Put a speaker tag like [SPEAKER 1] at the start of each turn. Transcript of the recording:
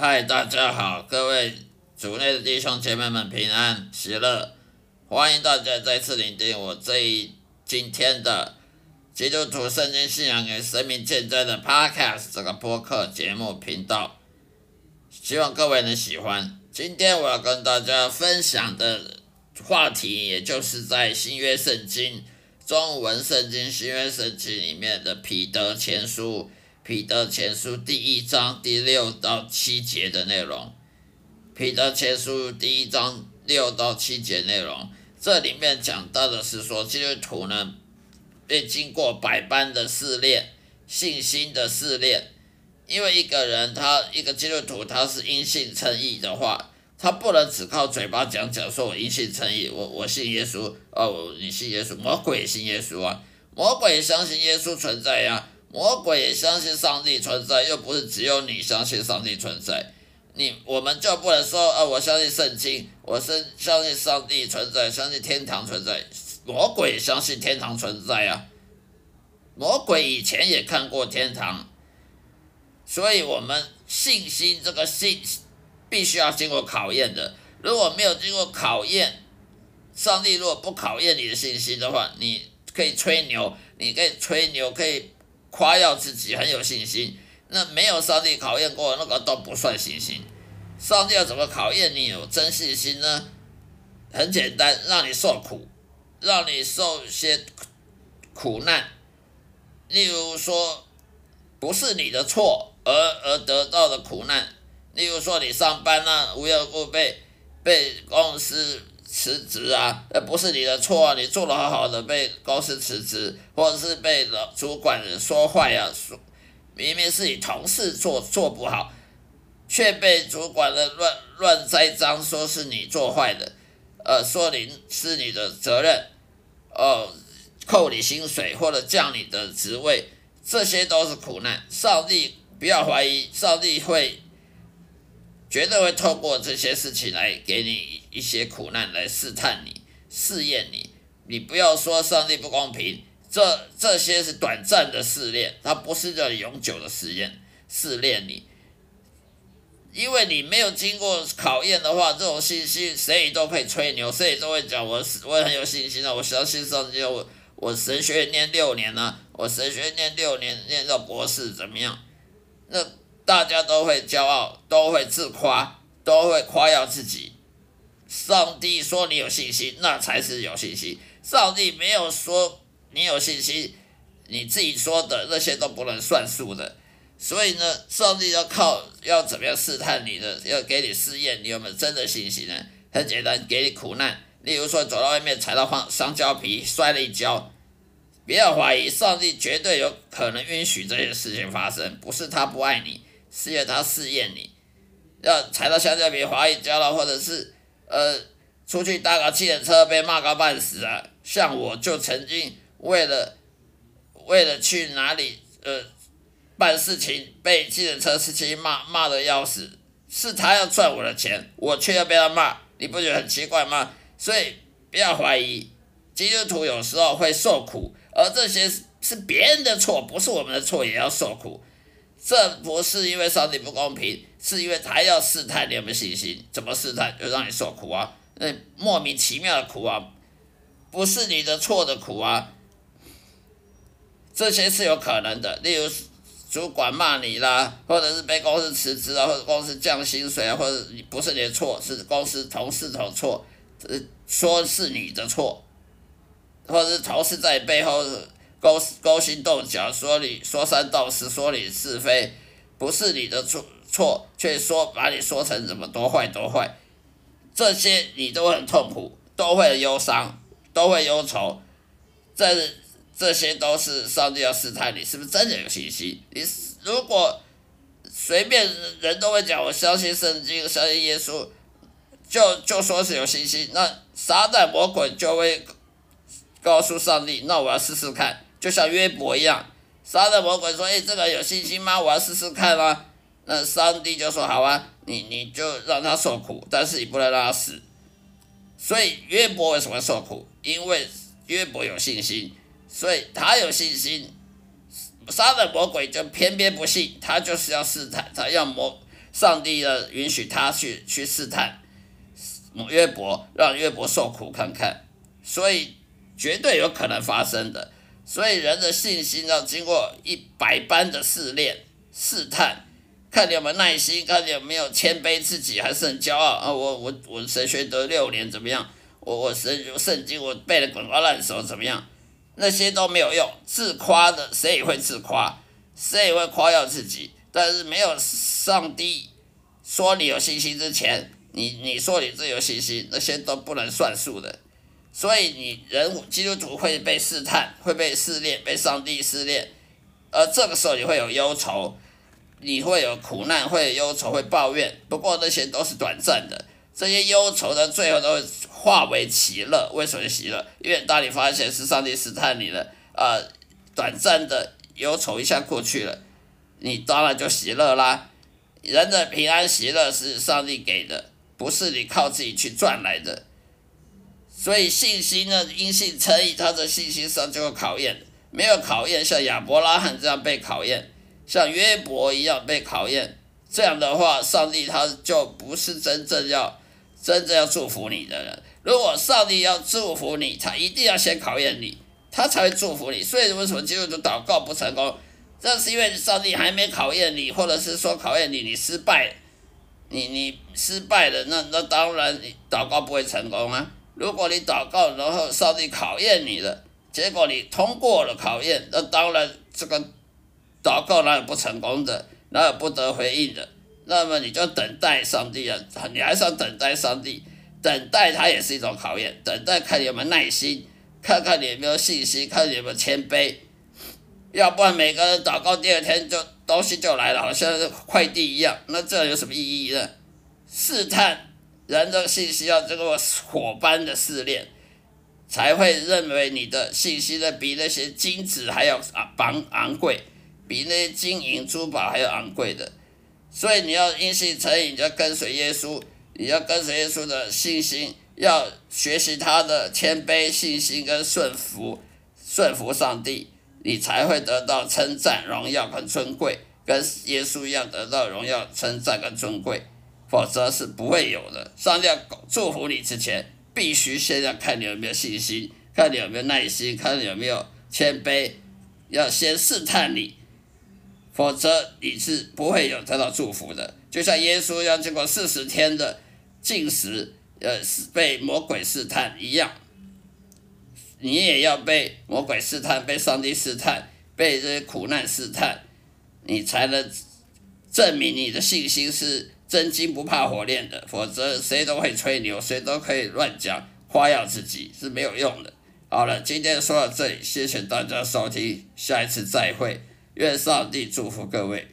[SPEAKER 1] 嗨，大家好，各位组内的弟兄姐妹们平安喜乐，欢迎大家再次聆听我这一今天的基督徒圣经信仰与生命见证的 Podcast 这个播客节目频道，希望各位能喜欢。今天我要跟大家分享的话题，也就是在新约圣经中文圣经新约圣经里面的彼得前书。彼得前书第一章第六到七节的内容，彼得前书第一章六到七节内容，这里面讲到的是说，基督徒呢，被经过百般的试炼，信心的试炼，因为一个人他一个基督徒他是因信称义的话，他不能只靠嘴巴讲讲说我因信称义，我我信耶稣，哦，你信耶稣，魔鬼信耶稣啊，魔鬼相信耶稣存在呀。魔鬼也相信上帝存在，又不是只有你相信上帝存在。你我们就不能说，啊，我相信圣经，我是相信上帝存在，相信天堂存在。魔鬼相信天堂存在啊，魔鬼以前也看过天堂，所以我们信心这个信必须要经过考验的。如果没有经过考验，上帝如果不考验你的信心的话，你可以吹牛，你可以吹牛，可以。夸耀自己很有信心，那没有上帝考验过那个都不算信心。上帝要怎么考验你有真信心呢？很简单，让你受苦，让你受些苦难。例如说，不是你的错而而得到的苦难。例如说，你上班呢，无缘无故被被公司。辞职啊，那不是你的错啊，你做的好好的被公司辞职，或者是被老主管人说坏呀，说明明是你同事做做不好，却被主管的乱乱栽赃，说是你做坏的，呃，说你是你的责任，哦，扣你薪水或者降你的职位，这些都是苦难。上帝不要怀疑，上帝会。绝对会透过这些事情来给你一些苦难，来试探你、试验你。你不要说上帝不公平，这这些是短暂的试炼，它不是叫永久的试验、试炼你。因为你没有经过考验的话，这种信心谁都可以吹牛，谁都会讲我我很有信心的，我相信上帝，我我神学念六年呢，我神学念六年念到博士怎么样？那。大家都会骄傲，都会自夸，都会夸耀自己。上帝说你有信心，那才是有信心。上帝没有说你有信心，你自己说的那些都不能算数的。所以呢，上帝要靠要怎么样试探你的，要给你试验你有没有真的信心呢？很简单，给你苦难。例如说，走到外面踩到香香蕉皮，摔了一跤，不要怀疑，上帝绝对有可能允许这些事情发生，不是他不爱你。试验他试验你，要踩到香蕉皮滑一跤了，或者是呃出去搭个汽车被骂个半死啊！像我就曾经为了为了去哪里呃办事情被汽车司机骂骂的要死，是他要赚我的钱，我却要被他骂，你不觉得很奇怪吗？所以不要怀疑，基督徒有时候会受苦，而这些是别人的错，不是我们的错，也要受苦。这不是因为上帝不公平，是因为他要试探你有没有信心。怎么试探？就让你受苦啊，那莫名其妙的苦啊，不是你的错的苦啊。这些是有可能的，例如主管骂你啦，或者是被公司辞职啊，或者公司降薪水啊，或者你不是你的错，是公司同事的错，说是你的错，或者是同事在背后。勾勾心斗角，说你说三道四，说你是非，不是你的错错，却说把你说成怎么多坏多坏，这些你都很痛苦，都会忧伤，都会忧愁，这这些都是上帝要试探你是不是真的有信心。你如果随便人都会讲我相信圣经，相信耶稣，就就说是有信心，那撒旦魔鬼就会告诉上帝，那我要试试看。就像约伯一样，杀了魔鬼说：“哎，这个有信心吗？我要试试看吗？”那上帝就说：“好啊，你你就让他受苦，但是你不能让他死。”所以约伯为什么受苦？因为约伯有信心，所以他有信心。杀了魔鬼就偏偏不信，他就是要试探，他要魔上帝呢允许他去去试探约伯，让约伯受苦看看，所以绝对有可能发生的。所以人的信心要经过一百般的试炼、试探，看你有没有耐心，看你有没有谦卑自己，还是很骄傲啊！我我我神学得六年怎么样？我我神圣经我背的滚瓜烂熟怎么样？那些都没有用，自夸的谁也会自夸，谁也会夸耀自己，但是没有上帝说你有信心之前，你你说你自己有信心，那些都不能算数的。所以你人基督徒会被试探，会被试炼，被上帝试炼，而这个时候你会有忧愁，你会有苦难，会有忧愁，会抱怨。不过那些都是短暂的，这些忧愁的最后都会化为喜乐。为什么喜乐？因为当你发现是上帝试探你了，啊，短暂的忧愁一下过去了，你当然就喜乐啦。人的平安喜乐是上帝给的，不是你靠自己去赚来的。所以信心呢，因信称义，他的信心上就有考验，没有考验，像亚伯拉罕这样被考验，像约伯一样被考验，这样的话，上帝他就不是真正要真正要祝福你的人。如果上帝要祝福你，他一定要先考验你，他才会祝福你。所以为什么基督徒祷告不成功？这是因为上帝还没考验你，或者是说考验你，你失败，你你失败了，那那当然你祷告不会成功啊。如果你祷告，然后上帝考验你了，结果你通过了考验，那当然这个祷告哪有不成功的，哪有不得回应的？那么你就等待上帝啊，你还是要等待上帝，等待他也是一种考验，等待看你有没有耐心，看看你有没有信心，看你有没有谦卑，要不然每个人祷告第二天就东西就来了，好像快递一样，那这有什么意义呢？试探。人的信息要经过火般的试炼，才会认为你的信息呢比那些金子还要昂昂贵，比那些金银珠宝还要昂贵的。所以你要因信成义，你要跟随耶稣，你要跟随耶稣的信心，要学习他的谦卑、信心跟顺服，顺服上帝，你才会得到称赞、荣耀跟尊贵，跟耶稣一样得到荣耀、称赞跟尊贵。否则是不会有的。上帝要祝福你之前，必须先要看你有没有信心，看你有没有耐心，看你有没有谦卑，要先试探你，否则你是不会有得到祝福的。就像耶稣要经过四十天的禁食，呃，被魔鬼试探一样，你也要被魔鬼试探，被上帝试探，被这些苦难试探，你才能证明你的信心是。真金不怕火炼的，否则谁都会吹牛，谁都可以乱讲夸耀自己是没有用的。好了，今天说到这里，谢谢大家收听，下一次再会，愿上帝祝福各位。